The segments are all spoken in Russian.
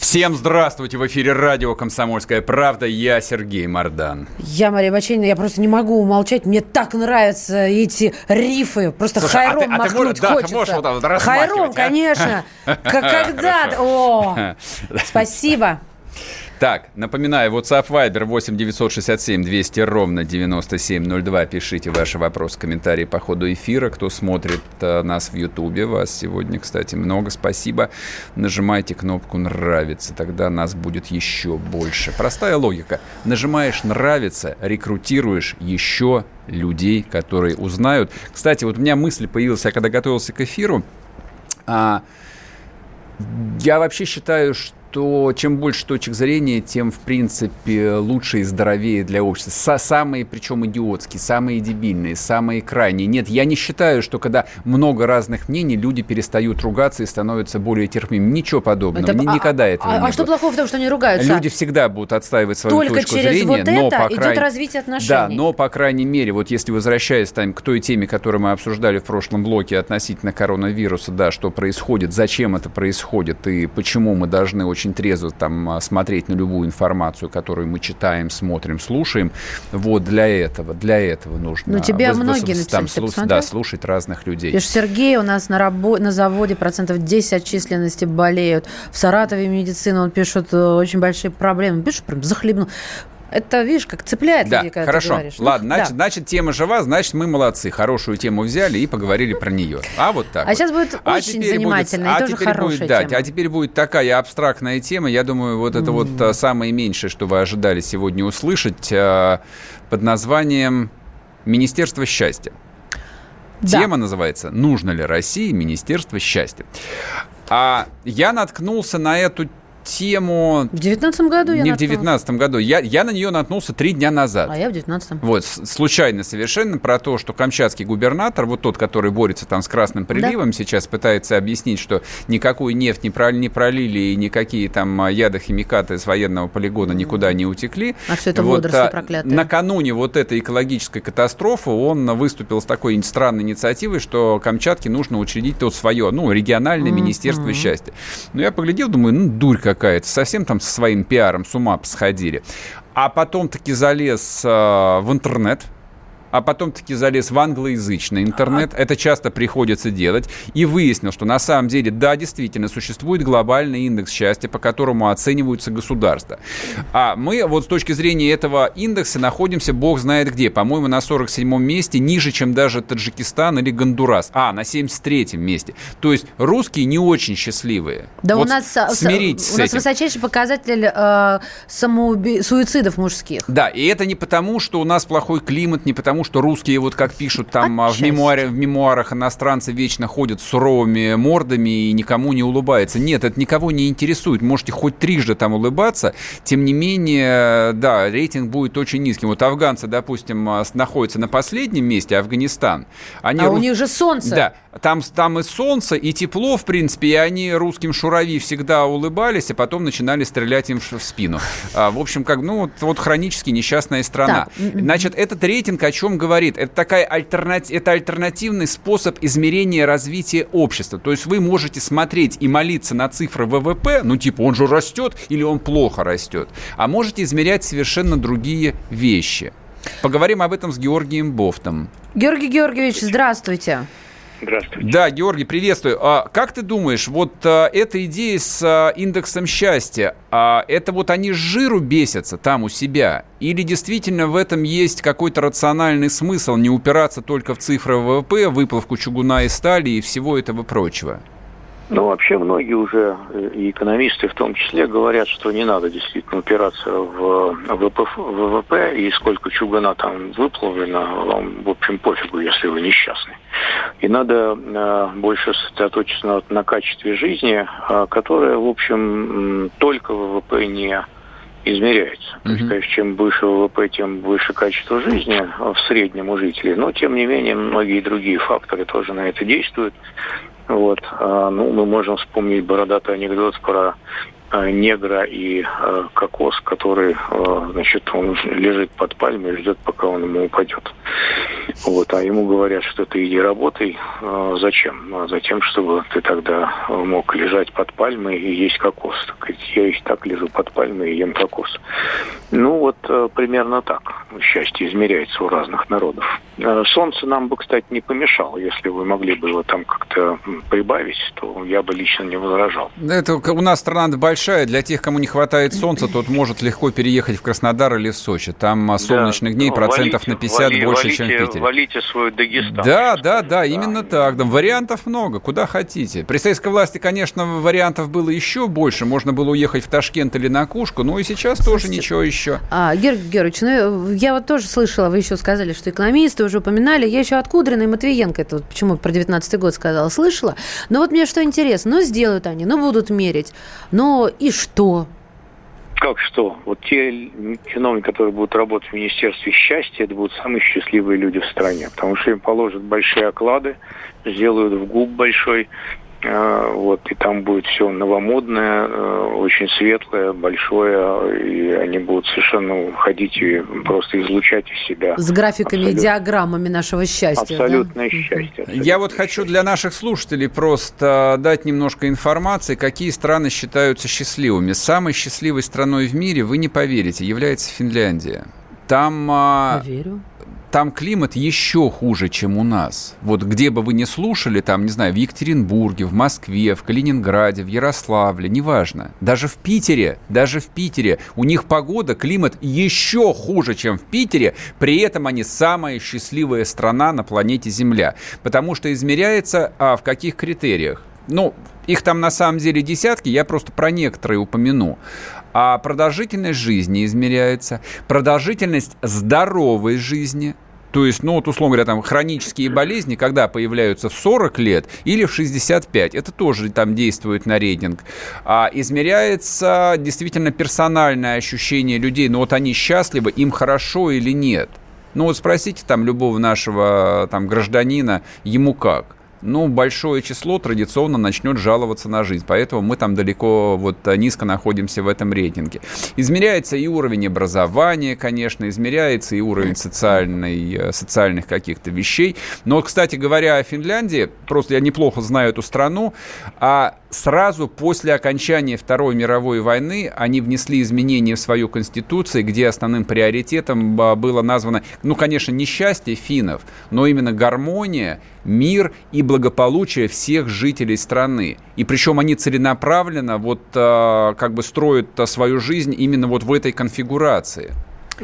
Всем здравствуйте! В эфире радио «Комсомольская правда». Я Сергей Мордан. Я Мария Баченина, я просто не могу умолчать. Мне так нравятся эти рифы. Просто Слушай, а хайром ты- а ты можешь- да, ты хочется. можешь вот так вот размахивать, хайром, а? конечно. Как когда О, спасибо. Так, напоминаю, WhatsApp Viber 8 967 200 ровно 9702. Пишите ваши вопросы, комментарии по ходу эфира. Кто смотрит э, нас в Ютубе, вас сегодня, кстати, много. Спасибо. Нажимайте кнопку «Нравится», тогда нас будет еще больше. Простая логика. Нажимаешь «Нравится», рекрутируешь еще людей, которые узнают. Кстати, вот у меня мысль появилась, я когда готовился к эфиру, а, я вообще считаю, что чем больше точек зрения, тем, в принципе, лучше и здоровее для общества. Са- самые, причем идиотские, самые дебильные, самые крайние. Нет, я не считаю, что когда много разных мнений, люди перестают ругаться и становятся более терпимыми. Ничего подобного. Это- а- Никогда этого а, не а что было. плохого в том, что они ругаются? Люди всегда будут отстаивать свою Только точку через зрения, вот но это по идет развитие отношений. Да, но по крайней мере, вот если возвращаясь там, к той теме, которую мы обсуждали в прошлом блоке относительно коронавируса, да, что происходит, зачем это происходит и почему мы должны очень трезво там а, смотреть на любую информацию, которую мы читаем, смотрим, слушаем. Вот для этого, для этого нужно. Ну, тебе вос- вос- многие там написали, ты слуш- да, слушать разных людей. Пишет Сергей, у нас на, рабо- на заводе процентов 10 от численности болеют. В Саратове медицина, он пишет, э, очень большие проблемы. Пишет, прям захлебнул. Это, видишь, как цепляет Да, людей, когда ты хорошо. говоришь. Ну, Ладно, да. значит, значит, тема жива, значит, мы молодцы. Хорошую тему взяли и поговорили про нее. А вот так А вот. сейчас будет очень теперь занимательная и а тоже теперь хорошая будет, да, тема. А теперь будет такая абстрактная тема. Я думаю, вот это вот а, самое меньшее, что вы ожидали сегодня услышать а, под названием «Министерство счастья». Да. Тема называется «Нужно ли России Министерство счастья?». А я наткнулся на эту тему В девятнадцатом году я не в девятнадцатом году. Я, я на нее наткнулся три дня назад. А я в девятнадцатом. Вот, случайно совершенно про то, что камчатский губернатор, вот тот, который борется там с Красным приливом, сейчас пытается объяснить, что никакую нефть не, прол- не пролили и никакие там а, ядохимикаты с военного полигона никуда не утекли. А всё это Вот, водоросли а, проклятые. Накануне вот этой экологической катастрофы он выступил с такой странной инициативой, что Камчатке нужно учредить то свое, ну, региональное министерство счастья. Ну, я поглядел, думаю, ну, дурь какая-то, совсем там со своим пиаром с ума посходили. А потом таки залез э, в интернет, а потом таки залез в англоязычный интернет. Это часто приходится делать. И выяснил, что на самом деле, да, действительно, существует глобальный индекс счастья, по которому оцениваются государства. А мы вот с точки зрения этого индекса находимся, бог знает где. По-моему, на 47-м месте, ниже, чем даже Таджикистан или Гондурас. А, на 73-м месте. То есть русские не очень счастливые. Да Вот у нас, смиритесь у нас этим. высочайший показатель э, самоуби- суицидов мужских. Да, и это не потому, что у нас плохой климат, не потому, что русские, вот как пишут там а, в, мемуаре, в мемуарах, иностранцы вечно ходят с суровыми мордами и никому не улыбаются. Нет, это никого не интересует. Можете хоть трижды там улыбаться, тем не менее, да, рейтинг будет очень низким. Вот афганцы, допустим, а, находятся на последнем месте, Афганистан. Они А у рус- них же солнце. Да, там, там и солнце, и тепло, в принципе, и они русским шурави всегда улыбались, а потом начинали стрелять им в спину. А, в общем, как, ну, вот, вот хронически несчастная страна. Так. Значит, этот рейтинг о чем говорит? Это такая альтернати... это альтернативный способ измерения развития общества. То есть вы можете смотреть и молиться на цифры ВВП, ну, типа, он же растет или он плохо растет, а можете измерять совершенно другие вещи. Поговорим об этом с Георгием Бофтом. Георгий Георгиевич, здравствуйте. Здравствуйте. Да, Георгий, приветствую. А, как ты думаешь, вот а, эта идея с а, индексом счастья, а, это вот они с жиру бесятся там у себя? Или действительно в этом есть какой-то рациональный смысл не упираться только в цифры ВВП, выплавку чугуна и стали и всего этого прочего? Ну, вообще многие уже, э, и экономисты в том числе, говорят, что не надо действительно упираться в ВПФ ВВП и сколько чугуна там выплавлено, вам, в общем, пофигу, если вы несчастны. И надо э, больше сосредоточиться на, на качестве жизни, э, которое, в общем, только ВВП не измеряется. Mm-hmm. То есть, конечно, чем выше ВВП, тем выше качество жизни в среднем у жителей. Но, тем не менее, многие другие факторы тоже на это действуют. Вот. А, ну, мы можем вспомнить бородатый анекдот про Э, негра и э, кокос, который, значит, он лежит под пальмой и ждет, пока он ему упадет. Вот, а ему говорят, что ты иди работай. Зачем? А затем, чтобы ты тогда мог лежать под пальмой и есть кокос. Так, я и так лежу под пальмой и ем кокос. Ну вот э, примерно так счастье измеряется у разных народов. Э, солнце нам бы, кстати, не помешало. Если вы могли бы его там как-то прибавить, то я бы лично не возражал. Это у нас страна большая. Для тех, кому не хватает солнца, тот может легко переехать в Краснодар или в Сочи. Там солнечных да. дней ну, процентов валите, на 50 вали, больше, валите, чем в Питере. Валите свой Дагестан. Да, да, да, именно так. Да, вариантов много, куда хотите. При советской власти, конечно, вариантов было еще больше. Можно было уехать в Ташкент или на Кушку, но и сейчас Слушайте, тоже ничего еще. А, Георгий Георгиевич, ну, я вот тоже слышала, вы еще сказали, что экономисты уже упоминали. Я еще от Кудрина и Матвиенко, это вот почему про 19 год сказала, слышала. Но вот мне что интересно, ну, сделают они, ну, будут мерить. Но и что? Как что? Вот те чиновники, которые будут работать в Министерстве счастья, это будут самые счастливые люди в стране, потому что им положат большие оклады, сделают в губ большой, вот, и там будет все новомодное, э, очень светлое, большое, и они будут совершенно ходить и просто излучать из себя. С графиками абсолют... и диаграммами нашего счастья. Абсолютное да? счастье. Абсолютное Я вот хочу для наших слушателей просто дать немножко информации, какие страны считаются счастливыми. Самой счастливой страной в мире, вы не поверите, является Финляндия. Там... А, Верю там климат еще хуже, чем у нас. Вот где бы вы ни слушали, там, не знаю, в Екатеринбурге, в Москве, в Калининграде, в Ярославле, неважно. Даже в Питере, даже в Питере у них погода, климат еще хуже, чем в Питере, при этом они самая счастливая страна на планете Земля. Потому что измеряется а, в каких критериях? Ну, их там на самом деле десятки, я просто про некоторые упомяну. А продолжительность жизни измеряется, продолжительность здоровой жизни, то есть, ну вот, условно говоря, там хронические болезни, когда появляются в 40 лет или в 65, это тоже там действует на рейтинг. А измеряется действительно персональное ощущение людей, ну вот они счастливы, им хорошо или нет. Ну вот спросите там любого нашего там гражданина, ему как ну, большое число традиционно начнет жаловаться на жизнь. Поэтому мы там далеко, вот низко находимся в этом рейтинге. Измеряется и уровень образования, конечно, измеряется и уровень социальной, э, социальных каких-то вещей. Но, кстати говоря, о Финляндии, просто я неплохо знаю эту страну, а сразу после окончания Второй мировой войны они внесли изменения в свою конституцию, где основным приоритетом было названо, ну, конечно, не счастье финнов, но именно гармония, мир и благополучие всех жителей страны. И причем они целенаправленно вот а, как бы строят свою жизнь именно вот в этой конфигурации.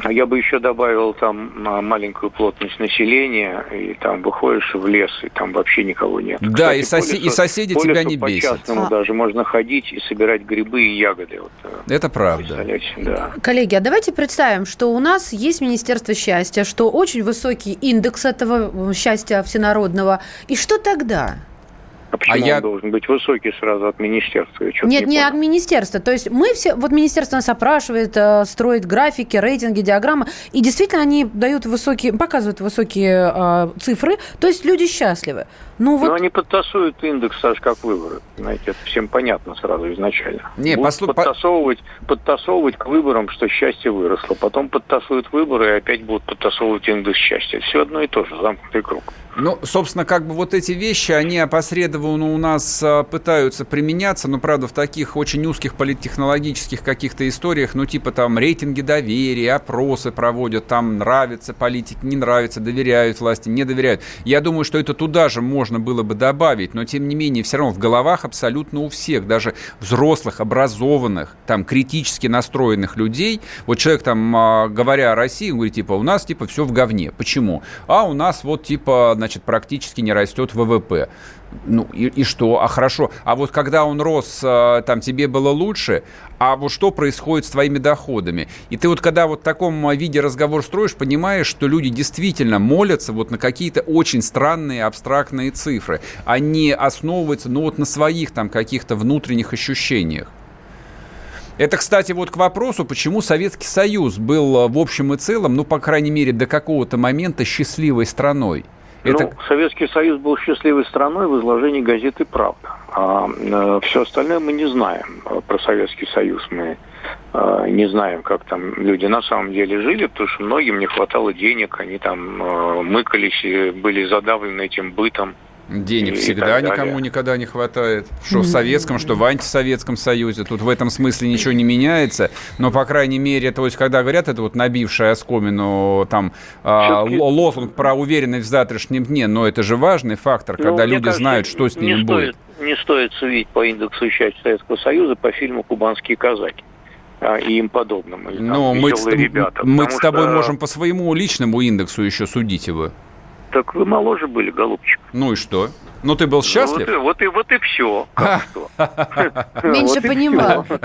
А я бы еще добавил там маленькую плотность населения, и там выходишь в лес, и там вообще никого нет. Да, Кстати, и, соси- лесу, и соседи по тебя не бесят. По а. даже можно ходить и собирать грибы и ягоды. Вот, э, Это правда. Да. Коллеги, а давайте представим, что у нас есть Министерство счастья, что очень высокий индекс этого счастья всенародного. И что тогда? А почему а я... он должен быть высокий сразу от министерства? Нет, не, не от министерства. То есть мы все, вот министерство нас опрашивает, э, строит графики, рейтинги, диаграммы, и действительно они дают высокие, показывают высокие э, цифры, то есть люди счастливы. Ну, вот... Но они подтасуют индекс, аж как выборы. Знаете, это всем понятно сразу изначально. Не, Будут послу... подтасовывать, подтасовывать к выборам, что счастье выросло. Потом подтасуют выборы и опять будут подтасовывать индекс счастья. Все одно и то же, замкнутый круг. Ну, собственно, как бы вот эти вещи, они опосредованно у нас а, пытаются применяться, но, правда, в таких очень узких политтехнологических каких-то историях, ну, типа там рейтинги доверия, опросы проводят, там нравится политики, не нравится, доверяют власти, не доверяют. Я думаю, что это туда же можно было бы добавить, но, тем не менее, все равно в головах абсолютно у всех, даже взрослых, образованных, там, критически настроенных людей, вот человек там, а, говоря о России, говорит, типа, у нас, типа, все в говне. Почему? А у нас вот, типа, значит, практически не растет ВВП. Ну и, и что? А хорошо. А вот когда он рос, а, там тебе было лучше, а вот что происходит с твоими доходами? И ты вот когда вот в таком виде разговор строишь, понимаешь, что люди действительно молятся вот на какие-то очень странные абстрактные цифры, они основываются, ну вот на своих там каких-то внутренних ощущениях. Это, кстати, вот к вопросу, почему Советский Союз был э, в общем и целом, ну, по крайней мере, до какого-то момента счастливой страной. Это... Ну, Советский Союз был счастливой страной в изложении газеты «Правда». А э, все остальное мы не знаем про Советский Союз. Мы э, не знаем, как там люди на самом деле жили, потому что многим не хватало денег, они там э, мыкались, были задавлены этим бытом. Денег и всегда никому никогда не хватает. Что в Советском, что в антисоветском Союзе. Тут в этом смысле ничего не меняется. Но, по крайней мере, то есть, когда говорят, это вот набившая оскомину там а, лозунг про уверенность в завтрашнем дне, но это же важный фактор, ну, когда люди кажется, знают, что с ними будет. Не стоит судить по индексу участия Советского Союза по фильму «Кубанские казаки» а, и им подобным. Или, ну, мы, ребята, мы с тобой что... можем по своему личному индексу еще судить его. Так вы моложе были, голубчик. Ну и что? Ну, ты был счастлив? Ну, вот, и, вот, и, вот и все. Меньше понимал.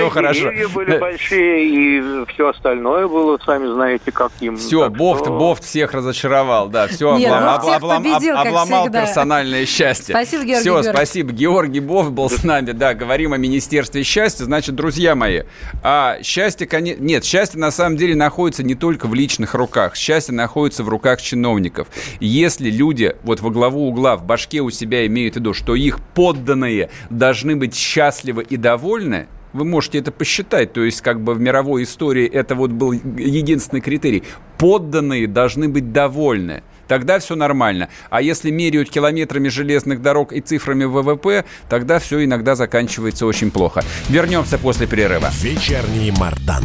Ну, хорошо. были большие, и все остальное было, сами знаете, каким. Все, Бофт, Бофт всех разочаровал, да. Все, обломал персональное счастье. Спасибо, Георгий Все, спасибо. Георгий Бофт был с нами, да. Говорим о Министерстве счастья. Значит, друзья мои, а счастье, нет, счастье на самом деле находится не только в личных руках. Счастье находится в руках чиновников. Если люди вот во главу угла в башке у себя имеют в виду, что их подданные должны быть счастливы и довольны, вы можете это посчитать, то есть как бы в мировой истории это вот был единственный критерий. Подданные должны быть довольны. Тогда все нормально. А если меряют километрами железных дорог и цифрами ВВП, тогда все иногда заканчивается очень плохо. Вернемся после перерыва. Вечерний Мардан.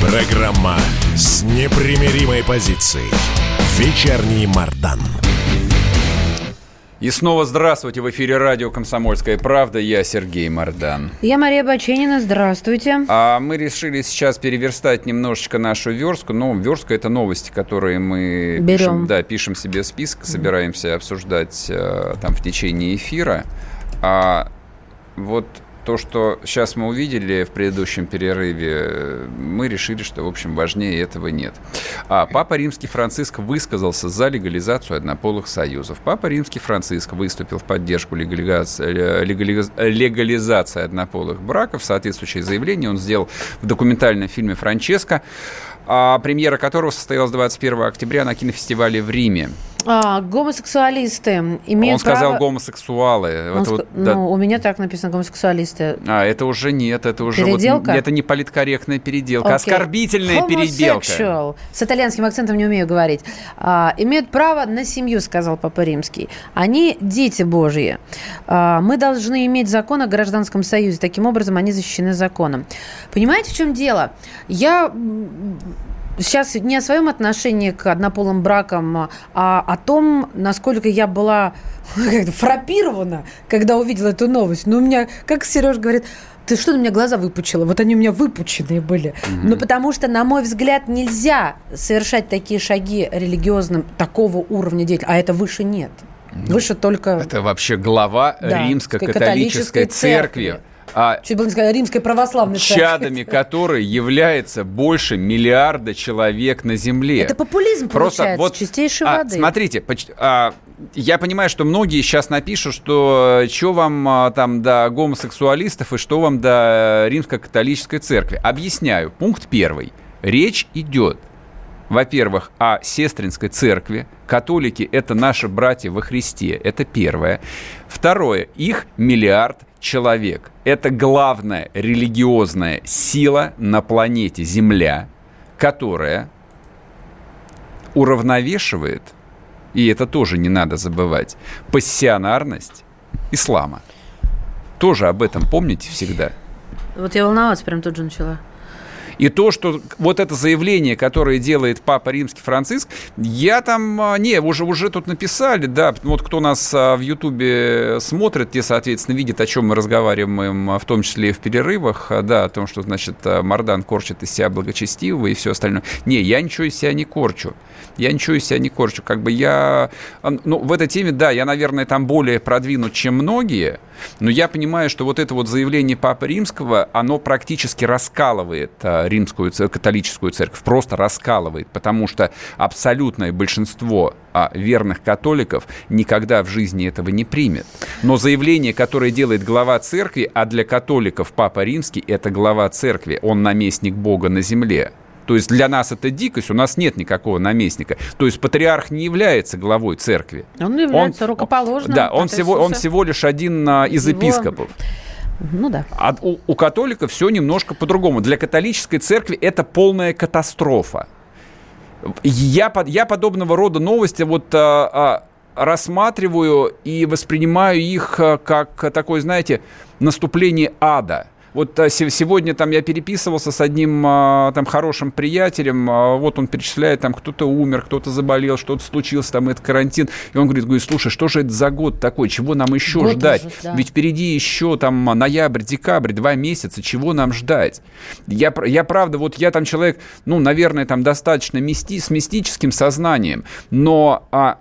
Программа с непримиримой позицией. Вечерний Мардан. И снова здравствуйте. В эфире радио «Комсомольская правда». Я Сергей Мордан. Я Мария Баченина. Здравствуйте. А мы решили сейчас переверстать немножечко нашу верстку. Ну, верстка – это новости, которые мы Берем. Пишем, да, пишем себе список, собираемся обсуждать э, там в течение эфира. А вот то, что сейчас мы увидели в предыдущем перерыве, мы решили, что, в общем, важнее этого нет. А Папа Римский Франциск высказался за легализацию однополых союзов. Папа Римский Франциск выступил в поддержку легализации, легализ, легализации однополых браков. Соответствующее заявление он сделал в документальном фильме «Франческо», а премьера которого состоялась 21 октября на кинофестивале в Риме. А, гомосексуалисты имеют Он сказал право... гомосексуалы. Он это ск... вот, да. Ну, у меня так написано гомосексуалисты. А, это уже нет, это уже переделка? Вот, это не политкорректная переделка, okay. оскорбительная переделка. С итальянским акцентом не умею говорить. А, имеют право на семью, сказал Папа Римский. Они дети Божьи. А, мы должны иметь закон о гражданском союзе. Таким образом, они защищены законом. Понимаете, в чем дело? Я сейчас не о своем отношении к однополым бракам, а о том, насколько я была фрапирована, когда увидела эту новость. Ну, у меня, как Сереж говорит, ты что, у меня глаза выпучила? Вот они у меня выпученные были. Mm-hmm. Ну, потому что, на мой взгляд, нельзя совершать такие шаги религиозным такого уровня деятельности, а это выше нет. Выше только... Это вообще глава да, римско-католической церкви. церкви а Чуть было не сказать, римской православной чадами которой является больше миллиарда человек на Земле. Это популизм Просто получается, вот, чистейшей а, воды. Смотрите, а, я понимаю, что многие сейчас напишут, что э, что вам а, там до гомосексуалистов и что вам до римско-католической церкви. Объясняю. Пункт первый. Речь идет во-первых, о сестринской церкви. Католики – это наши братья во Христе. Это первое. Второе. Их миллиард человек. Это главная религиозная сила на планете Земля, которая уравновешивает, и это тоже не надо забывать, пассионарность ислама. Тоже об этом помните всегда. Вот я волноваться прям тут же начала. И то, что вот это заявление, которое делает Папа Римский Франциск, я там, а, не, уже, уже тут написали, да, вот кто нас а, в Ютубе смотрит, те, соответственно, видят, о чем мы разговариваем, а, в том числе и в перерывах, да, о том, что, значит, Мардан корчит из себя благочестивого и все остальное. Не, я ничего из себя не корчу. Я ничего из себя не корчу. Как бы я, ну, в этой теме, да, я, наверное, там более продвинут, чем многие, но я понимаю, что вот это вот заявление Папы Римского, оно практически раскалывает римскую католическую церковь, просто раскалывает, потому что абсолютное большинство а, верных католиков никогда в жизни этого не примет. Но заявление, которое делает глава церкви, а для католиков Папа Римский – это глава церкви, он наместник Бога на земле. То есть для нас это дикость, у нас нет никакого наместника. То есть патриарх не является главой церкви. Он является он, рукоположным. Да, он всего, он всего лишь один а, из Его... епископов. Ну да. А у, у католиков все немножко по-другому. Для католической церкви это полная катастрофа. Я, я подобного рода новости вот а, а, рассматриваю и воспринимаю их а, как такое, знаете, наступление ада. Вот а, сегодня там я переписывался с одним а, там хорошим приятелем, а, вот он перечисляет, там кто-то умер, кто-то заболел, что-то случилось, там это карантин. И он говорит, говорит, слушай, что же это за год такой, чего нам еще год ждать? Уже, да. Ведь впереди еще там ноябрь, декабрь, два месяца, чего нам ждать? Я, я правда, вот я там человек, ну, наверное, там достаточно мисти, с мистическим сознанием, но а,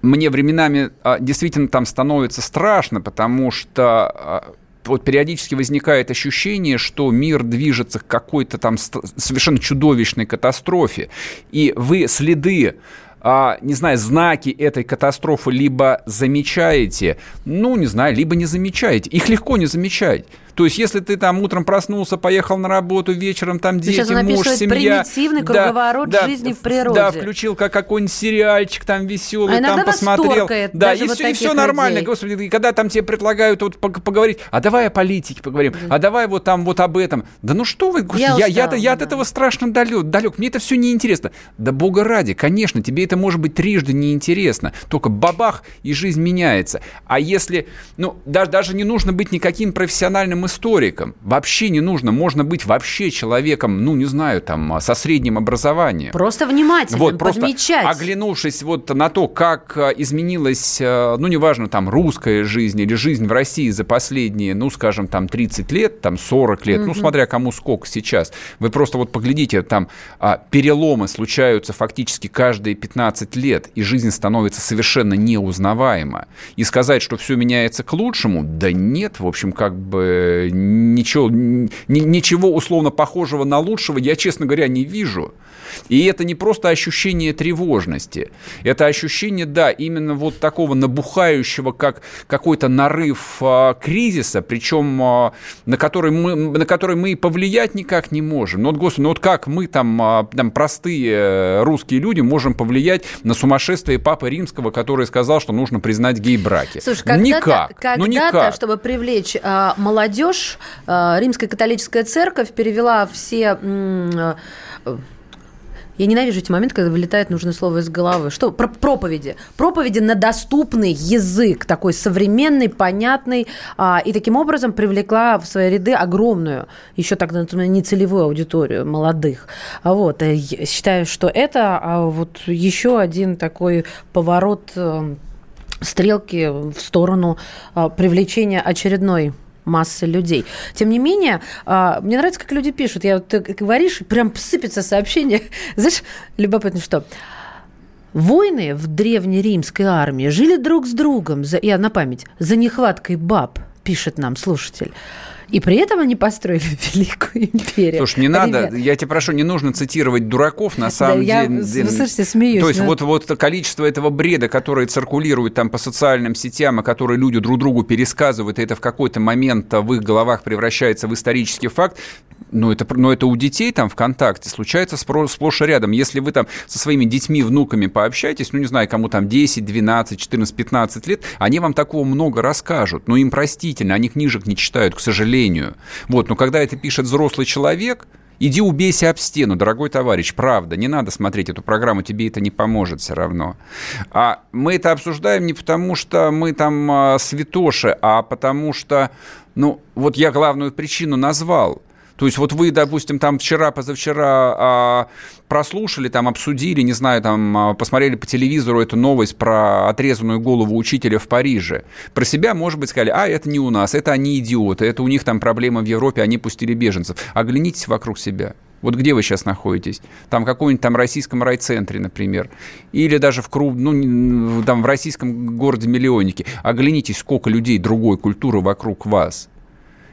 мне временами а, действительно там становится страшно, потому что а, вот периодически возникает ощущение, что мир движется к какой-то там совершенно чудовищной катастрофе, и вы следы а, не знаю, знаки этой катастрофы либо замечаете, ну, не знаю, либо не замечаете. Их легко не замечать. То есть, если ты там утром проснулся, поехал на работу, вечером там дети, Сейчас муж, семья. примитивный круговорот да, жизни в природе. Да, включил как какой-нибудь сериальчик там веселый, а там посмотрел. Да, и, вот все, и все нормально. Людей. Господи, и когда там тебе предлагают вот поговорить, а давай о политике поговорим, да. а давай вот там вот об этом. Да ну что вы, господи, я, я, устала, я, я да. от этого страшно далек, далек. Мне это все неинтересно. Да бога ради, конечно, тебе это может быть трижды неинтересно. Только бабах, и жизнь меняется. А если, ну, даже, даже не нужно быть никаким профессиональным историком. Вообще не нужно. Можно быть вообще человеком, ну, не знаю, там, со средним образованием. Просто внимательно вот, просто подмечать. оглянувшись вот на то, как э, изменилась, э, ну, неважно, там, русская жизнь или жизнь в России за последние, ну, скажем, там, 30 лет, там, 40 лет, угу. ну, смотря кому сколько сейчас. Вы просто вот поглядите, там, а, переломы случаются фактически каждые 15 лет, и жизнь становится совершенно неузнаваема. И сказать, что все меняется к лучшему, да нет, в общем, как бы ничего, ничего условно похожего на лучшего я, честно говоря, не вижу. И это не просто ощущение тревожности. Это ощущение, да, именно вот такого набухающего, как какой-то нарыв а, кризиса, причем а, на, который мы, на который мы повлиять никак не можем. Ну вот, господи, ну вот как мы там, а, там простые э, русские люди можем повлиять на сумасшествие Папы Римского, который сказал, что нужно признать гей-браки? Слушай, когда никак. Когда-то, ну, никак. чтобы привлечь а, молодежь, а, Римская католическая церковь перевела все... А, я ненавижу эти моменты, когда вылетает нужное слово из головы. Что? Про проповеди. Проповеди на доступный язык, такой современный, понятный. А, и таким образом привлекла в свои ряды огромную, еще так, например, нецелевую аудиторию молодых. А вот. Э, я считаю, что это а, вот еще один такой поворот э, стрелки в сторону а, привлечения очередной массы людей. Тем не менее, а, мне нравится, как люди пишут. Я, ты говоришь, прям сыпется сообщение. Знаешь, любопытно, что Воины в древнеримской армии жили друг с другом, за, я на память, за нехваткой баб, пишет нам слушатель. И при этом они построили великую империю. Слушай, не надо, Ребят. я тебя прошу, не нужно цитировать дураков, на самом да, деле. Я, слушайте, смеюсь. То есть но... вот, вот количество этого бреда, которое циркулирует там по социальным сетям, и которые люди друг другу пересказывают, и это в какой-то момент в их головах превращается в исторический факт, но это, но это у детей там ВКонтакте случается сплошь и рядом. Если вы там со своими детьми, внуками пообщаетесь, ну, не знаю, кому там 10, 12, 14, 15 лет, они вам такого много расскажут. Но им простительно, они книжек не читают, к сожалению. Вот, но когда это пишет взрослый человек, Иди убейся об стену, дорогой товарищ, правда, не надо смотреть эту программу, тебе это не поможет все равно. А мы это обсуждаем не потому, что мы там а, святоши, а потому что, ну, вот я главную причину назвал – То есть вот вы, допустим, там вчера, позавчера а, прослушали, там обсудили, не знаю, там а, посмотрели по телевизору эту новость про отрезанную голову учителя в Париже. Про себя, может быть, сказали, а, это не у нас, это они идиоты, это у них там проблемы в Европе, они пустили беженцев. Оглянитесь вокруг себя. Вот где вы сейчас находитесь? Там в каком-нибудь там российском райцентре, например. Или даже в, кру... ну, там в российском городе-миллионнике. Оглянитесь, сколько людей другой культуры вокруг вас.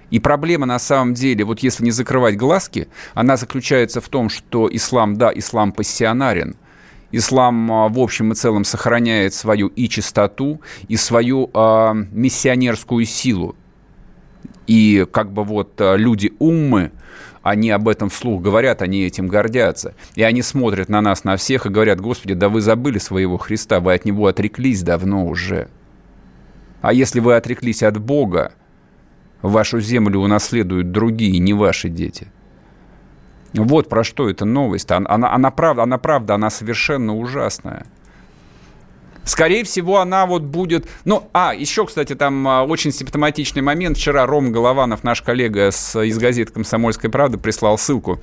И проблема на самом деле, вот если не закрывать глазки, она заключается в том, что ислам, да, ислам пассионарен, Ислам а, в общем и целом сохраняет свою и чистоту, и свою э, миссионерскую силу. И как бы вот а, люди уммы, они об этом вслух говорят, они этим гордятся. И они смотрят на нас, на всех и говорят, Господи, да вы забыли своего Христа, вы от Него отреклись давно уже. А если вы отреклись от Бога, Вашу землю унаследуют другие, не ваши дети. Вот про что эта новость. Она, она, она правда, она правда, она совершенно ужасная. Скорее всего, она вот будет... Ну, а, еще, кстати, там а, очень симптоматичный момент. Вчера Ром Голованов, наш коллега с, из газеты «Комсомольская правда», прислал ссылку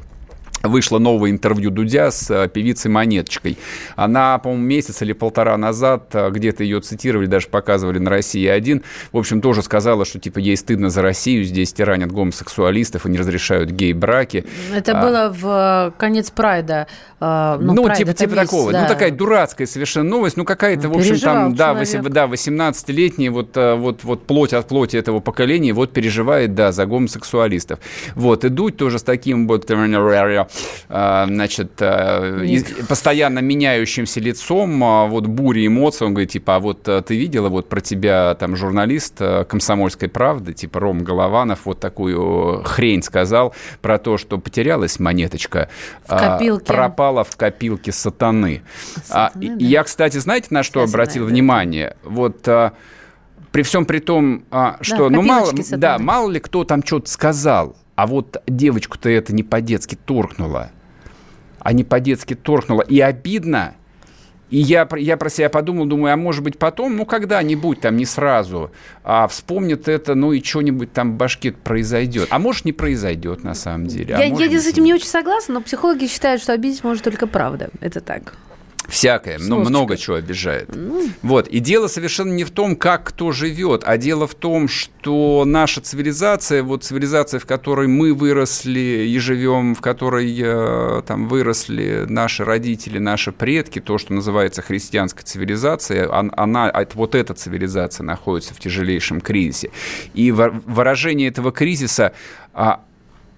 вышло новое интервью Дудя с э, певицей Монеточкой. Она, по-моему, месяц или полтора назад э, где-то ее цитировали, даже показывали на России один. В общем, тоже сказала, что типа ей стыдно за Россию, здесь тиранят гомосексуалистов и не разрешают гей-браки. Это а... было в э, конец Прайда. ну, ну типа, типа весь, такого. Да. Ну, такая дурацкая совершенно новость. Ну, какая-то, в общем, там, 8, да, 18-летний вот, вот, вот плоть от плоти этого поколения вот переживает, да, за гомосексуалистов. Вот, и Дудь тоже с таким вот значит, э, постоянно меняющимся лицом, а вот бури эмоций, он говорит, типа, а вот э, ты видела, вот про тебя там журналист «Комсомольской правды», типа Ром Голованов, вот такую хрень сказал про то, что потерялась монеточка, в копилке. пропала в копилке сатаны. А, сатаны а, да. Я, кстати, знаете, на что кстати, обратил да, внимание? Вот при всем при том, что, да, ну, мало, да, мало ли кто там что-то сказал, а вот девочку-то это не по-детски торкнуло. А не по-детски торкнуло. И обидно. И я, я про себя подумал, думаю, а может быть потом, ну когда-нибудь, там не сразу, а вспомнит это, ну и что-нибудь там в башке произойдет. А может не произойдет на самом деле. А я, я с этим не очень согласна, но психологи считают, что обидеть может только правда. Это так. Всякое, ну, много чего обижает. Ну. Вот. И дело совершенно не в том, как кто живет, а дело в том, что наша цивилизация, вот цивилизация, в которой мы выросли и живем, в которой э, там выросли наши родители, наши предки, то, что называется христианской цивилизацией, она, вот эта цивилизация находится в тяжелейшем кризисе. И выражение этого кризиса а,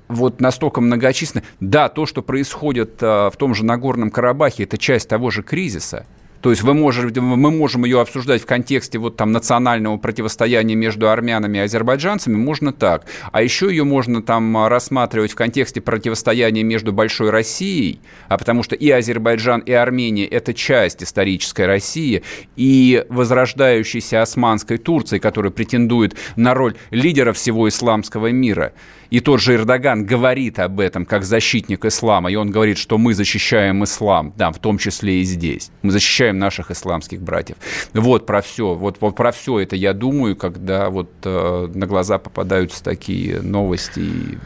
вот настолько многочисленно. Да, то, что происходит а, в том же Нагорном Карабахе, это часть того же кризиса – то есть вы можете, мы можем ее обсуждать в контексте вот там национального противостояния между армянами и азербайджанцами, можно так. А еще ее можно там рассматривать в контексте противостояния между Большой Россией, а потому что и Азербайджан, и Армения – это часть исторической России, и возрождающейся османской Турции, которая претендует на роль лидера всего исламского мира. И тот же Эрдоган говорит об этом как защитник ислама, и он говорит, что мы защищаем ислам, да, в том числе и здесь. Мы защищаем наших исламских братьев. Вот про все, вот, вот про все это я думаю, когда вот э, на глаза попадаются такие новости.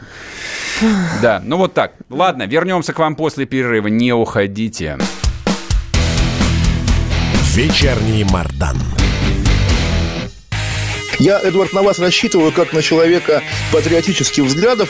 Да, ну вот так. Ладно, вернемся к вам после перерыва. Не уходите. Вечерний Мардан. Я, Эдвард, на вас рассчитываю как на человека патриотических взглядов.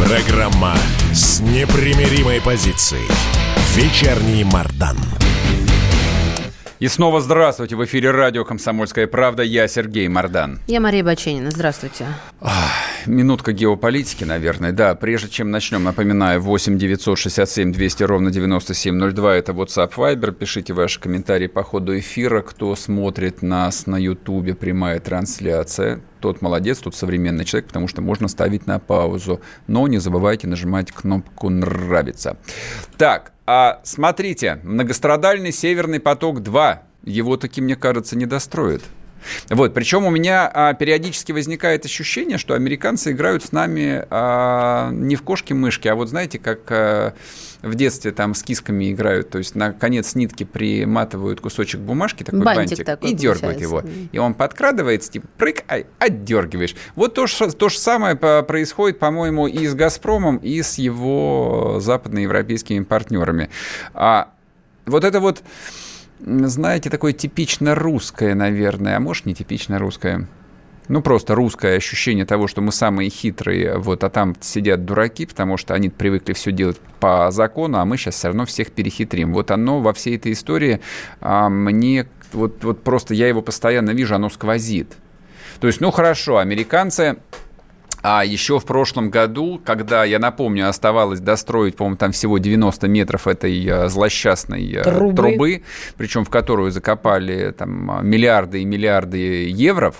Программа с непримиримой позицией. Вечерний Мардан. И снова здравствуйте. В эфире радио «Комсомольская правда». Я Сергей Мордан. Я Мария Баченина. Здравствуйте. Минутка геополитики, наверное. Да, прежде чем начнем, напоминаю, 8 967 200 ровно 9702. Это WhatsApp Viber. Пишите ваши комментарии по ходу эфира. Кто смотрит нас на Ютубе, прямая трансляция тот молодец, тот современный человек, потому что можно ставить на паузу. Но не забывайте нажимать кнопку «Нравится». Так, а смотрите, многострадальный «Северный поток-2» его таки, мне кажется, не достроят. Вот, причем у меня а, периодически возникает ощущение, что американцы играют с нами а, не в кошки-мышки, а вот знаете, как а, в детстве там с кисками играют, то есть на конец нитки приматывают кусочек бумажки, такой бантик, бантик такой и дергают его. И он подкрадывается, типа прыг, ай, отдергиваешь. Вот то, то же самое происходит, по-моему, и с «Газпромом», и с его западноевропейскими партнерами. А вот это вот знаете, такое типично русское, наверное, а может не типично русское. Ну, просто русское ощущение того, что мы самые хитрые, вот, а там сидят дураки, потому что они привыкли все делать по закону, а мы сейчас все равно всех перехитрим. Вот оно во всей этой истории а, мне, вот, вот просто я его постоянно вижу, оно сквозит. То есть, ну, хорошо, американцы а еще в прошлом году, когда, я напомню, оставалось достроить, по-моему, там всего 90 метров этой э, злосчастной э, трубы, трубы причем в которую закопали там миллиарды и миллиарды евро, а,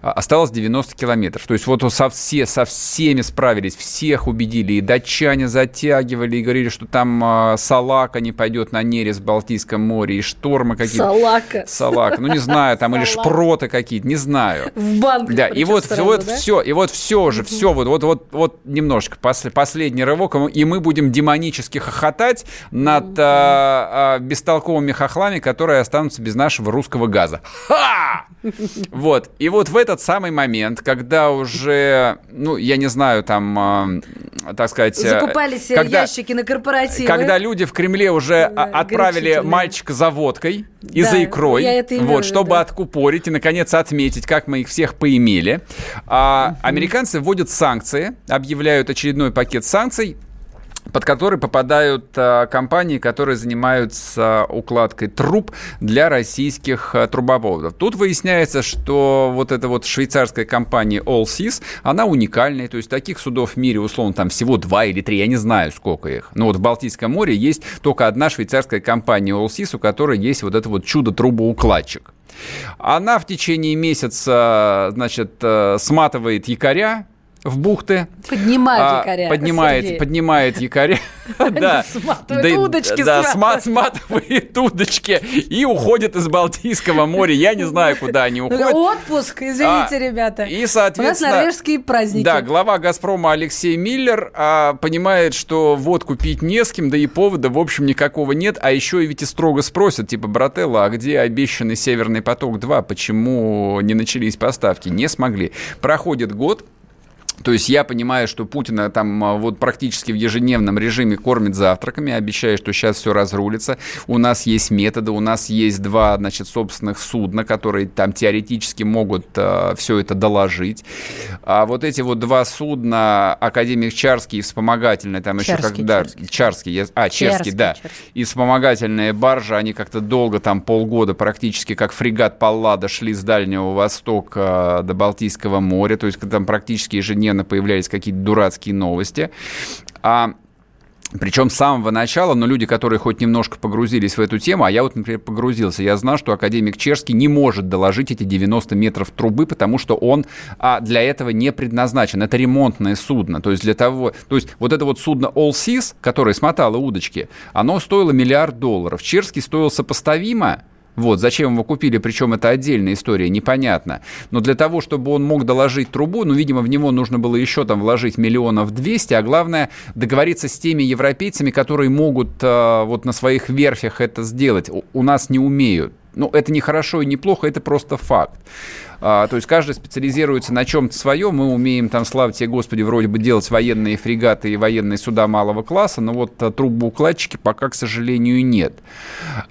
осталось 90 километров. То есть вот со, все, со всеми справились, всех убедили. И датчане затягивали, и говорили, что там э, салака не пойдет на нерест в Балтийском море, и штормы какие-то. Салака. Салака. Ну, не знаю, там или шпроты какие-то, не знаю. В банк. Да, и вот, сразу, вот да? все, и вот все же, все, вот, вот, вот, вот немножко пос, последний рывок, и мы будем демонически хохотать над а, а, бестолковыми хохлами, которые останутся без нашего русского газа. Ха! Вот, и вот в этот самый момент, когда уже, ну, я не знаю, там, э, так сказать... Э, Закупались когда, ящики на корпоративы. Когда люди в Кремле уже да, отправили мальчика за водкой и да, за икрой, вот, чтобы да. откупорить и, наконец, отметить, как мы их всех поимели. А, угу. Американцы вводят санкции, объявляют очередной пакет санкций, под который попадают а, компании, которые занимаются укладкой труб для российских а, трубопроводов. Тут выясняется, что вот эта вот швейцарская компания Allseas, она уникальная, то есть таких судов в мире, условно, там всего два или три, я не знаю, сколько их. Но вот в Балтийском море есть только одна швейцарская компания Allseas, у которой есть вот это вот чудо-трубоукладчик. Она в течение месяца, значит, э, сматывает якоря, в бухты. Поднимает а, якоря. Поднимает, Сергей. поднимает якоря. Да. Сматывает удочки. Да, сматывает удочки и уходит из Балтийского моря. Я не знаю, куда они ну, уходят. Отпуск, извините, а, ребята. И, соответственно... У нас норвежские праздники. Да, глава «Газпрома» Алексей Миллер а, понимает, что водку пить не с кем, да и повода, в общем, никакого нет. А еще и ведь и строго спросят, типа, брателла, а где обещанный «Северный поток-2»? Почему не начались поставки? Не смогли. Проходит год, то есть я понимаю, что Путина там а, вот практически в ежедневном режиме кормит завтраками, обещает, что сейчас все разрулится. У нас есть методы, у нас есть два, значит, собственных судна, которые там теоретически могут э, все это доложить. А вот эти вот два судна, Академик Чарский и вспомогательный, там Чарский, еще когда... Чарский, Чарский я, а, Черский, Черский да. Черский. И вспомогательные баржи, они как-то долго, там полгода практически, как фрегат Паллада, шли с Дальнего Востока до Балтийского моря, то есть там практически ежедневно ежедневно появлялись какие-то дурацкие новости. А причем с самого начала, но люди, которые хоть немножко погрузились в эту тему, а я вот, например, погрузился, я знал, что академик Чешский не может доложить эти 90 метров трубы, потому что он а, для этого не предназначен. Это ремонтное судно. То есть для того, то есть вот это вот судно All Seas, которое смотало удочки, оно стоило миллиард долларов. Черский стоил сопоставимо, вот, зачем его купили, причем это отдельная история, непонятно. Но для того, чтобы он мог доложить трубу, ну, видимо, в него нужно было еще там вложить миллионов 200, а главное договориться с теми европейцами, которые могут э, вот на своих верфях это сделать. У, у нас не умеют. Ну, это не хорошо и не плохо, это просто факт. А, то есть каждый специализируется на чем-то своем. Мы умеем там, слава тебе, Господи, вроде бы делать военные фрегаты и военные суда малого класса, но вот а, трубоукладчики пока, к сожалению, нет.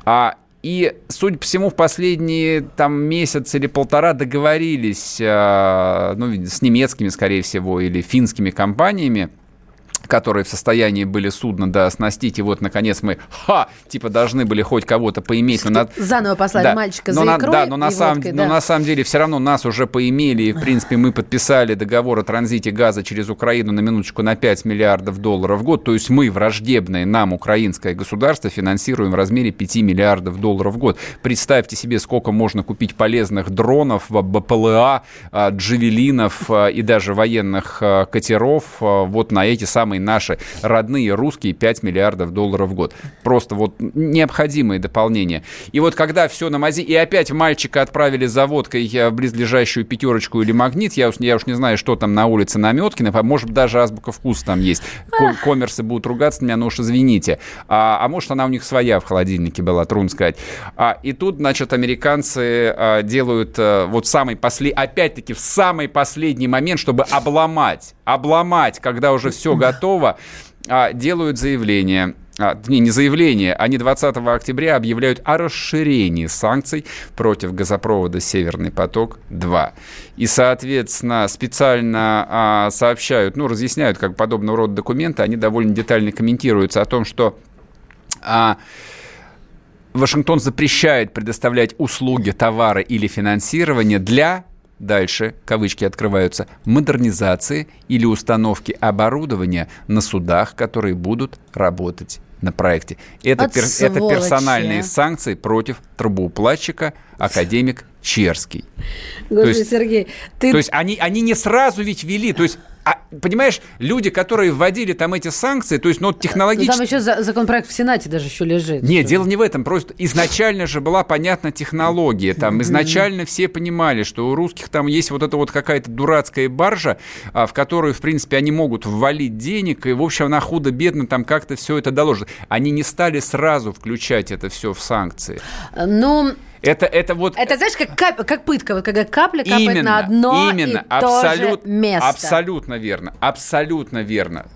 А и, судя по всему, в последние там месяц или полтора договорились э, ну, с немецкими, скорее всего, или финскими компаниями которые в состоянии были судно да, оснастить, и вот, наконец, мы, ха, типа, должны были хоть кого-то поиметь. Но на... Заново послали да, мальчика но за на, икрой Да, но на, самом, водкой, но да. на самом деле все равно нас уже поимели, и, в принципе, мы подписали договор о транзите газа через Украину на минуточку на 5 миллиардов долларов в год, то есть мы, враждебное нам украинское государство, финансируем в размере 5 миллиардов долларов в год. Представьте себе, сколько можно купить полезных дронов, БПЛА, а, джавелинов а, и даже военных а, катеров а, вот на эти самые наши родные русские 5 миллиардов долларов в год. Просто вот необходимые дополнения. И вот когда все на мази, и опять мальчика отправили за водкой в близлежащую пятерочку или магнит, я уж, я уж не знаю, что там на улице Наметкина, может даже азбука вкуса там есть. Ком- Коммерсы будут ругаться на меня, ну уж извините. А, а может она у них своя в холодильнике была, трудно сказать. А, и тут, значит, американцы а, делают а, вот самый последний, опять-таки в самый последний момент, чтобы обломать, обломать, когда уже все готово, а, делают заявление. А, не, не заявление, они 20 октября объявляют о расширении санкций против газопровода «Северный поток-2». И, соответственно, специально а, сообщают, ну, разъясняют, как подобного рода документы, они довольно детально комментируются о том, что... А, Вашингтон запрещает предоставлять услуги, товары или финансирование для дальше, кавычки открываются, модернизации или установки оборудования на судах, которые будут работать на проекте. Это, пер- это персональные санкции против трубоуплатчика академик Черский. Господи, есть- Сергей, ты... То есть они, они не сразу ведь ввели, то есть, а, понимаешь, люди, которые вводили там эти санкции, то есть, ну, Ну, технологически... там еще за- законопроект в Сенате даже еще лежит. Нет, дело не в этом. Просто изначально же была понятна технология. Там изначально все понимали, что у русских там есть вот эта вот какая-то дурацкая баржа, а, в которую, в принципе, они могут ввалить денег, и, в общем, она худо-бедно там как-то все это доложит. Они не стали сразу включать это все в санкции. Ну, Это, это вот... это знаешь, как, кап- как пытка, вот когда капля капает именно, на одно именно, и то абсолют- же место. Абсолютно верно, абсолютно верно.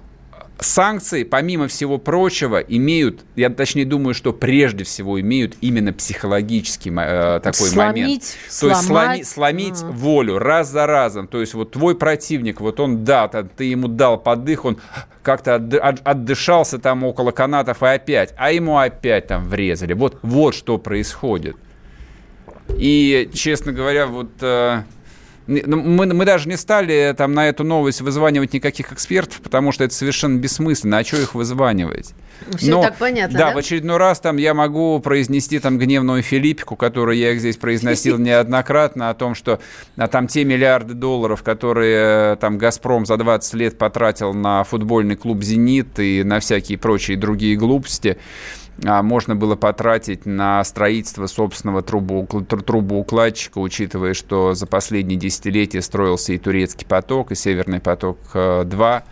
Санкции, помимо всего прочего, имеют, я точнее думаю, что прежде всего имеют именно психологический э, такой Сломить, момент. То есть сломать. сломи- сломить Ага. волю раз за разом. То есть вот твой противник, вот он, да, ты ему дал подых, он как-то отды- от- отдышался там около канатов и опять, а ему опять там врезали. Вот, вот что происходит. И, честно говоря, вот э, ну, мы, мы даже не стали там на эту новость вызванивать никаких экспертов, потому что это совершенно бессмысленно. А что их вызванивать? Всё так понятно, да? в очередной раз там я могу произнести там гневную филиппику, которую я здесь произносил неоднократно, о том, что а, там те миллиарды долларов, которые э, там «Газпром» за 20 лет потратил на футбольный клуб «Зенит» и на всякие прочие другие глупости, можно было потратить на строительство собственного трубоукл- тру- трубоукладчика, учитывая, что за последние десятилетия строился и турецкий поток, и северный поток-2.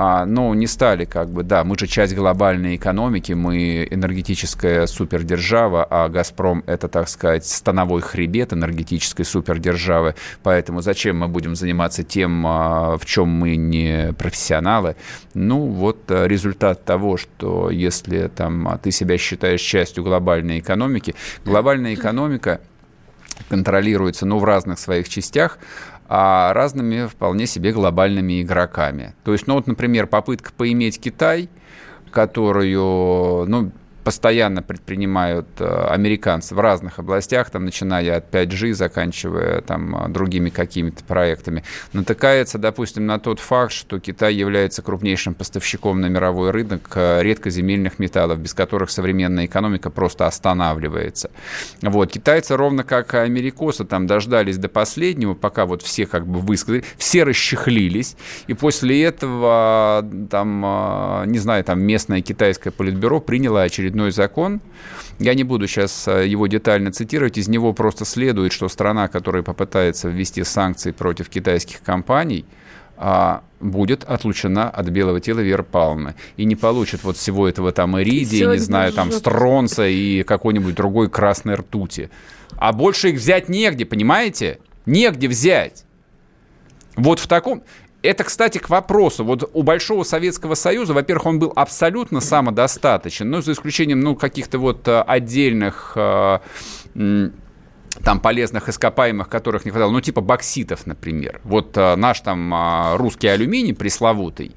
А, ну, не стали как бы, да, мы же часть глобальной экономики, мы энергетическая супердержава, а «Газпром» — это, так сказать, становой хребет энергетической супердержавы, поэтому зачем мы будем заниматься тем, а, в чем мы не профессионалы? Ну, вот а, результат того, что если там а, ты себя считаешь частью глобальной экономики, глобальная экономика контролируется, ну, в разных своих частях, а разными вполне себе глобальными игроками. То есть, ну вот, например, попытка поиметь Китай, которую, ну, постоянно предпринимают э, американцы в разных областях, там, начиная от 5G, заканчивая там, другими какими-то проектами, натыкается, допустим, на тот факт, что Китай является крупнейшим поставщиком на мировой рынок э, редкоземельных металлов, без которых современная экономика просто останавливается. Вот. Китайцы, ровно как америкосы, там дождались до последнего, пока вот все как бы высказали, все расчехлились, и после этого там, э, не знаю, там местное китайское политбюро приняло очередной закон. Я не буду сейчас его детально цитировать. Из него просто следует, что страна, которая попытается ввести санкции против китайских компаний, а, будет отлучена от белого тела Веры Павловны. И не получит вот всего этого там иридия, не знаю, там стронца и какой-нибудь другой красной ртути. А больше их взять негде, понимаете? Негде взять. Вот в таком... Это, кстати, к вопросу. Вот у Большого Советского Союза, во-первых, он был абсолютно самодостаточен, ну, за исключением, ну, каких-то вот э, отдельных э, там полезных ископаемых, которых не хватало, ну, типа бокситов, например. Вот а, наш там а, русский алюминий пресловутый,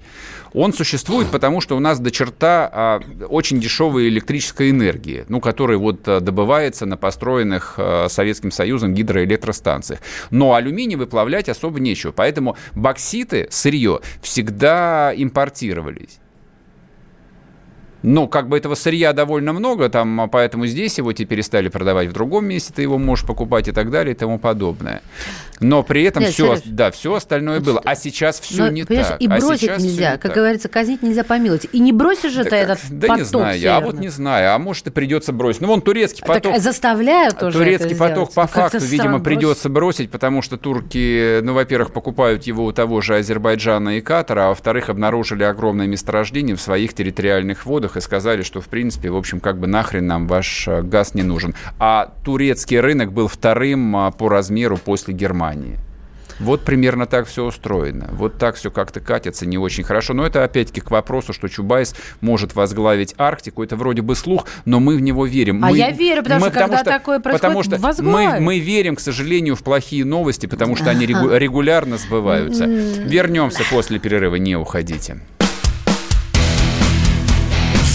он существует, потому что у нас до черта а, очень дешевая электрическая энергия, ну, которая вот а, добывается на построенных а, Советским Союзом гидроэлектростанциях. Но алюминий выплавлять особо нечего, поэтому бокситы, сырье, всегда импортировались. Но как бы этого сырья довольно много, там, поэтому здесь его теперь стали продавать в другом месте, ты его можешь покупать и так далее и тому подобное. Но при этом Нет, все, да, все остальное было. А сейчас все Но, не так. И а бросить а нельзя, как так. говорится, казнить нельзя помиловать. И не бросишь же да ты этот Да поток не знаю, северный. а вот не знаю, а может и придется бросить. Ну вон турецкий поток. Так заставляют тоже Турецкий поток по факту, видимо, придется бросить, потому что турки, ну, во-первых, покупают его у того же Азербайджана и Катара, а во-вторых, обнаружили огромное месторождение в своих территориальных водах и сказали, что, в принципе, в общем, как бы нахрен нам ваш э, газ не нужен. А турецкий рынок был вторым а, по размеру после Германии. Вот примерно так все устроено. Вот так все как-то катится не очень хорошо. Но это опять-таки к вопросу, что Чубайс может возглавить Арктику. Это вроде бы слух, но мы в него верим. А мы, я верю, потому мы, что потому когда что, такое происходит, потому что мы, мы верим, к сожалению, в плохие новости, потому что они регулярно сбываются. Вернемся после перерыва, не уходите.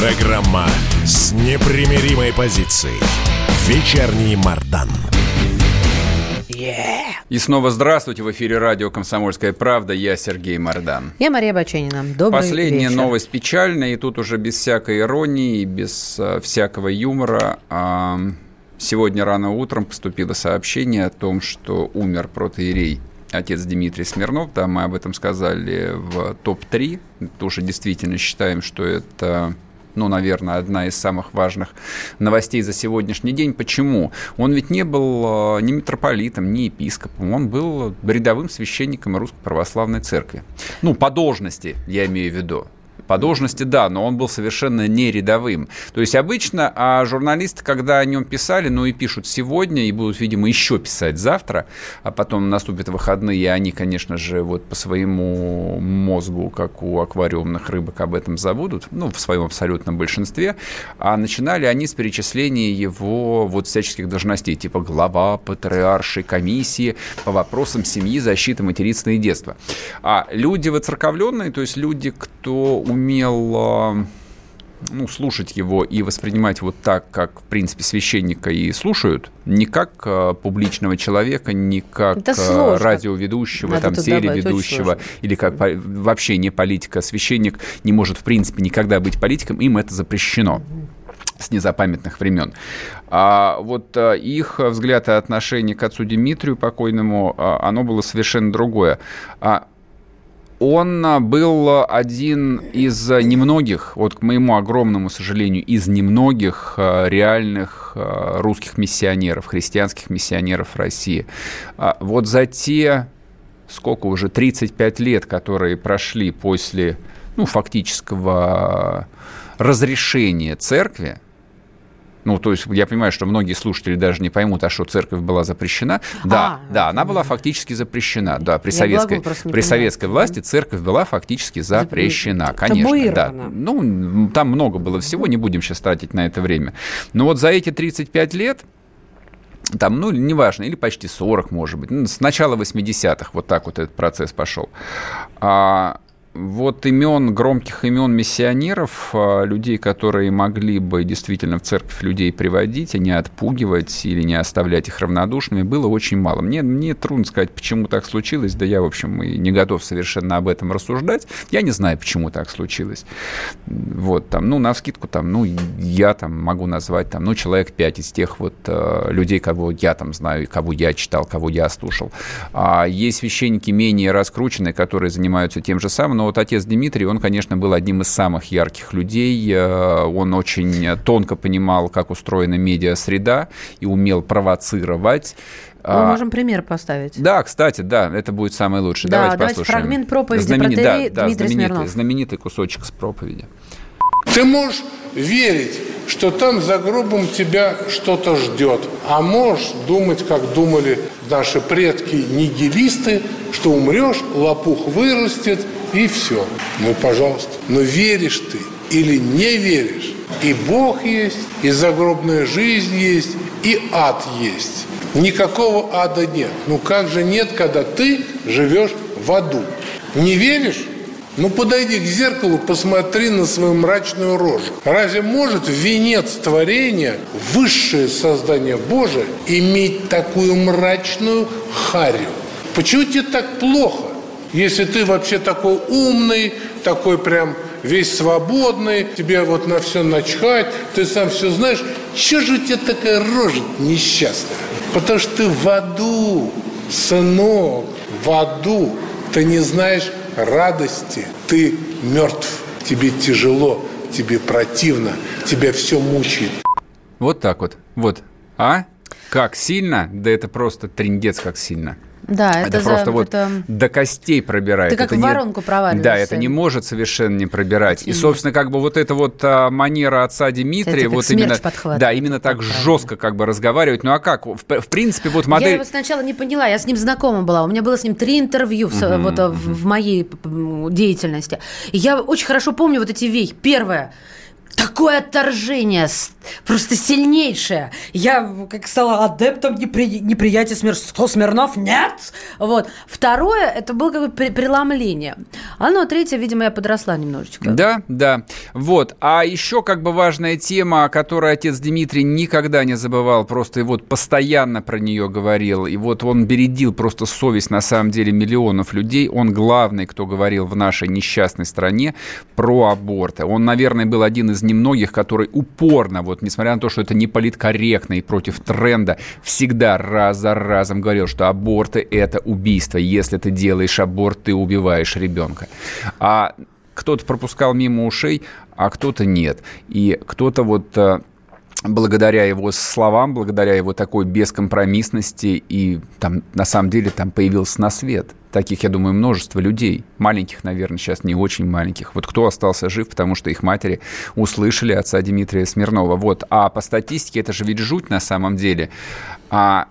Программа с непримиримой позицией. Вечерний Мардан. Yeah. И снова здравствуйте. В эфире радио «Комсомольская правда». Я Сергей Мардан. Я Мария Баченина. Добрый Последняя вечер. новость печальная, и тут уже без всякой иронии, без а, всякого юмора. А, сегодня рано утром поступило сообщение о том, что умер протеерей отец Дмитрий Смирнов, да, мы об этом сказали в топ-3, тоже действительно считаем, что это ну, наверное, одна из самых важных новостей за сегодняшний день. Почему? Он ведь не был э, ни митрополитом, ни епископом, он был рядовым священником Русской Православной Церкви. Ну, по должности, я имею в виду. По должности, да, но он был совершенно не рядовым. То есть обычно а журналисты, когда о нем писали, ну и пишут сегодня, и будут, видимо, еще писать завтра, а потом наступят выходные, и они, конечно же, вот по своему мозгу, как у аквариумных рыбок, об этом забудут, ну, в своем абсолютном большинстве. А начинали они с перечисления его вот всяческих должностей, типа глава патриаршей комиссии по вопросам семьи, защиты материнства и детства. А люди воцерковленные, то есть люди, кто умел а, ну, слушать его и воспринимать вот так, как, в принципе, священника и слушают, не как э, публичного человека, не как э, радиоведущего, Надо там, телеведущего, или как вообще не политика. Священник не может, в принципе, никогда быть политиком, им это запрещено с незапамятных времен. А вот а, их взгляд и отношение к отцу Дмитрию покойному, а, оно было совершенно другое. А он а, был один из немногих, вот к моему огромному сожалению, из немногих а, реальных а, русских миссионеров, христианских миссионеров России. Вот за те, сколько уже, 35 лет, которые прошли после ну, фактического разрешения церкви, ну, то есть я понимаю, что многие слушатели даже не поймут, а что церковь была запрещена. Да, а, да, она была фактически запрещена. Да, при советской, при советской власти церковь была фактически запрещена, конечно. Да. Ну, там много было всего, не будем сейчас тратить на это время. Но вот за эти 35 лет там, ну, неважно, или почти 40, может быть, ну, с начала 80-х вот так вот этот процесс пошел. А, вот имен, громких имен миссионеров, а, людей, которые могли бы действительно в церковь людей приводить, а не отпугивать или не оставлять их равнодушными, было очень мало. Мне, мне трудно сказать, почему так случилось, да я, в общем, и не готов совершенно об этом рассуждать. Я не знаю, почему так случилось. Вот, там, ну, на скидку, там, ну, я там могу назвать, там, ну, человек пять из тех вот э, людей, кого я там знаю, кого я читал, кого я слушал. А есть священники менее раскрученные, которые занимаются тем же самым, но вот отец Дмитрий, он, конечно, был одним из самых ярких людей. Э, он очень тонко понимал, как устроена медиа-среда и умел провоцировать. Мы а, можем пример поставить. Да, кстати, да, это будет самый лучший. Да, давайте, давайте послушаем. фрагмент проповеди Знамени... да, да, Дмитрия знаменитый, Смирнов. знаменитый кусочек с проповеди. Ты можешь верить, что там за гробом тебя что-то ждет, а можешь думать, как думали наши предки нигилисты, что умрешь, лопух вырастет и все. Ну, пожалуйста. Но веришь ты или не веришь, и Бог есть, и загробная жизнь есть, и ад есть. Никакого ада нет. Ну как же нет, когда ты живешь в аду? Не веришь? Ну подойди к зеркалу, посмотри на свою мрачную рожу. Разве может венец творения, высшее создание Божие, иметь такую мрачную харю? Почему тебе так плохо, если ты вообще такой умный, такой прям весь свободный, тебе вот на все начхать, ты сам все знаешь. Че же у тебя такая рожа несчастная? Потому что ты в аду, сынок, в аду. Ты не знаешь радости. Ты мертв. Тебе тяжело, тебе противно, тебя все мучает. Вот так вот. Вот. А? Как сильно? Да это просто трендец как сильно. Да, это, это просто вот это... до костей пробирает. Ты как это в воронку не... проваливаешься. Да, это не может совершенно не пробирать. И, собственно, как бы вот эта вот а, манера отца Дмитрия, вот именно, да, именно так правильно. жестко как бы разговаривать. Ну а как? В, в принципе, вот модель... Я его сначала не поняла, я с ним знакома была. У меня было с ним три интервью в, uh-huh, вот, uh-huh. в моей деятельности. И я очень хорошо помню вот эти вехи. Первое – такое отторжение, просто сильнейшее. Я как стала адептом непри... неприятия Смир... Что, Смирнов? Нет! Вот. Второе, это было как бы преломление. А ну, третье, видимо, я подросла немножечко. Да, да. Вот. А еще как бы важная тема, о которой отец Дмитрий никогда не забывал, просто и вот постоянно про нее говорил, и вот он бередил просто совесть на самом деле миллионов людей. Он главный, кто говорил в нашей несчастной стране про аборты. Он, наверное, был один из немногих, который упорно, вот несмотря на то, что это не политкорректно и против тренда, всегда раз за разом говорил, что аборты – это убийство. Если ты делаешь аборт, ты убиваешь ребенка. А кто-то пропускал мимо ушей, а кто-то нет. И кто-то вот э, благодаря его словам, благодаря его такой бескомпромиссности и там на самом деле там появился на свет. Таких, я думаю, множество людей. Маленьких, наверное, сейчас не очень маленьких. Вот кто остался жив, потому что их матери услышали отца Дмитрия Смирнова. Вот. А по статистике это же ведь жуть на самом деле. А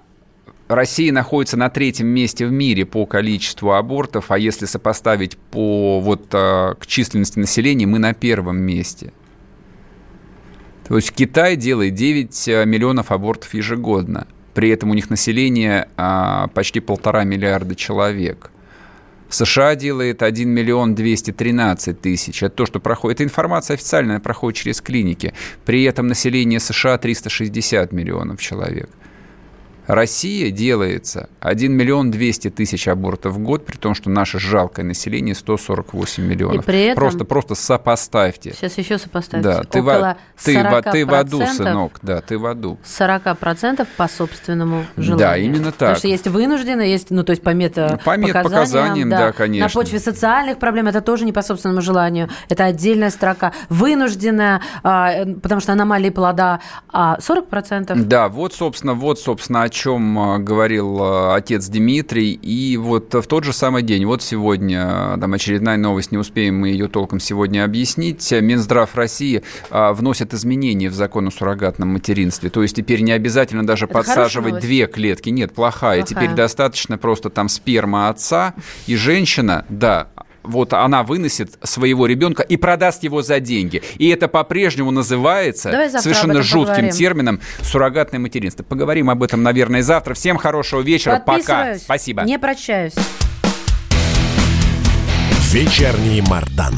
Россия находится на третьем месте в мире по количеству абортов, а если сопоставить по вот а, к численности населения, мы на первом месте. То есть Китай делает 9 э, миллионов абортов ежегодно. При этом у них население а, почти полтора миллиарда человек. США делает 1 миллион 213 тысяч. Это то, что проходит. Это информация официальная, проходит через клиники. При этом население США 360 миллионов человек. Россия делается 1 миллион 200 тысяч абортов в год, при том, что наше жалкое население 148 миллионов. И при этом... Просто, просто сопоставьте. Сейчас еще сопоставьте. Да, ты, Около ты, в, ты в аду, сынок, да, ты в аду. 40% по собственному желанию. Да, именно так. Потому что есть вынужденно, есть, ну, то есть по мета по показаниям, да, да, конечно. На почве социальных проблем это тоже не по собственному желанию, это отдельная строка. Вынужденная, а, потому что аномалии плода, а 40%. Да, вот, собственно, вот, собственно, о чем а, говорил а, отец Дмитрий. И вот в тот же самый день, вот сегодня, а, там очередная новость, не успеем мы ее толком сегодня объяснить, Минздрав России вносит изменения в закон о суррогатном материнстве. То есть теперь не обязательно даже Это подсаживать две клетки. Нет, плохая. плохая. Теперь достаточно просто там сперма отца и женщина, да, вот она выносит своего ребенка и продаст его за деньги. И это по-прежнему называется совершенно жутким поговорим. термином суррогатное материнство. Поговорим об этом, наверное, завтра. Всем хорошего вечера. Пока. Спасибо. Не прощаюсь. Вечерний Мардан.